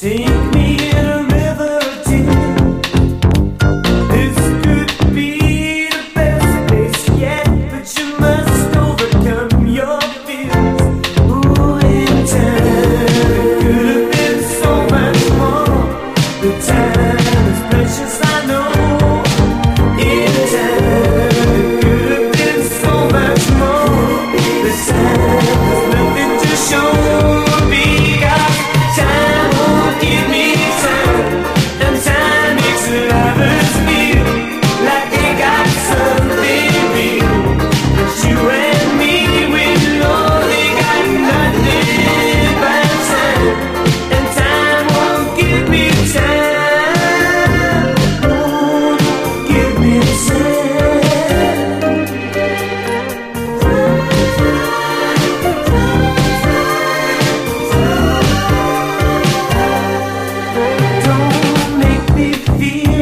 See? feel